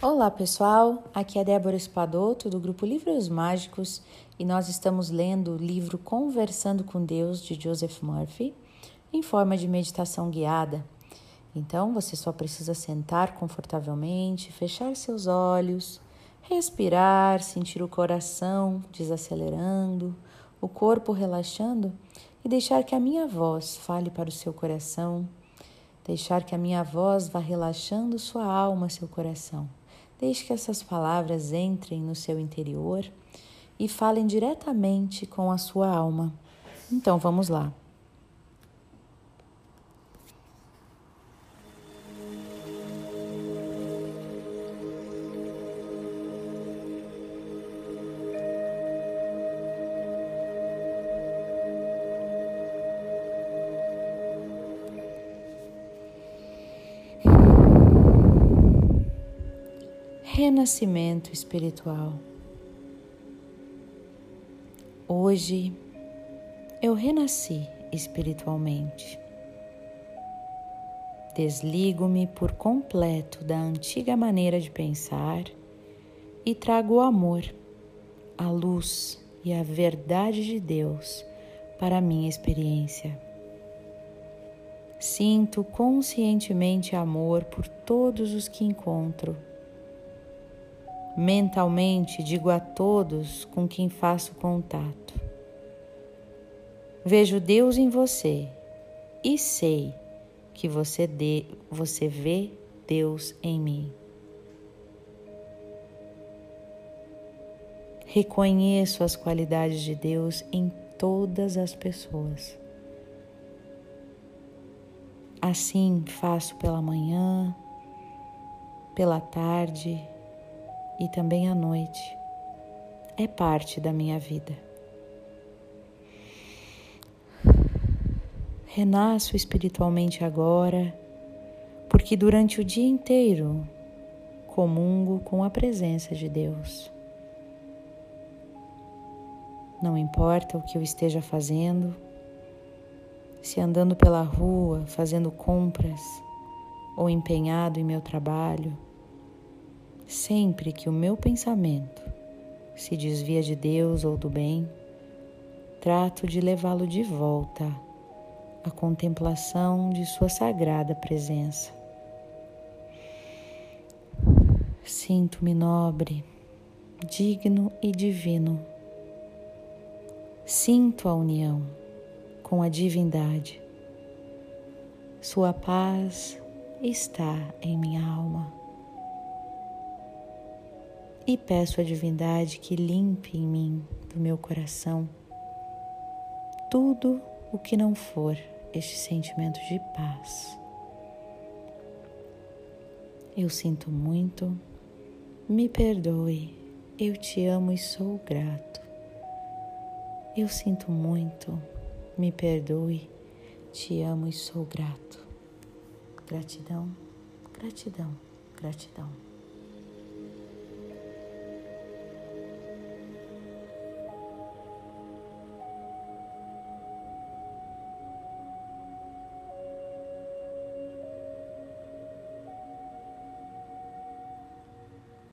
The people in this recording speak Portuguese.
Olá pessoal, aqui é Débora Espadoto do grupo Livros Mágicos e nós estamos lendo o livro Conversando com Deus de Joseph Murphy em forma de meditação guiada. Então você só precisa sentar confortavelmente, fechar seus olhos, respirar, sentir o coração desacelerando, o corpo relaxando e deixar que a minha voz fale para o seu coração, deixar que a minha voz vá relaxando sua alma, seu coração. Deixe que essas palavras entrem no seu interior e falem diretamente com a sua alma. Então vamos lá. Renascimento espiritual. Hoje eu renasci espiritualmente. Desligo-me por completo da antiga maneira de pensar e trago o amor, a luz e a verdade de Deus para a minha experiência. Sinto conscientemente amor por todos os que encontro Mentalmente digo a todos com quem faço contato: Vejo Deus em você e sei que você, de, você vê Deus em mim. Reconheço as qualidades de Deus em todas as pessoas. Assim faço pela manhã, pela tarde e também à noite. É parte da minha vida. Renasço espiritualmente agora, porque durante o dia inteiro comungo com a presença de Deus. Não importa o que eu esteja fazendo, se andando pela rua, fazendo compras ou empenhado em meu trabalho, Sempre que o meu pensamento se desvia de Deus ou do bem, trato de levá-lo de volta à contemplação de Sua sagrada presença. Sinto-me nobre, digno e divino. Sinto a união com a divindade. Sua paz está em minha alma e peço à divindade que limpe em mim, do meu coração, tudo o que não for este sentimento de paz. Eu sinto muito, me perdoe, eu te amo e sou grato. Eu sinto muito, me perdoe, te amo e sou grato. Gratidão, gratidão, gratidão.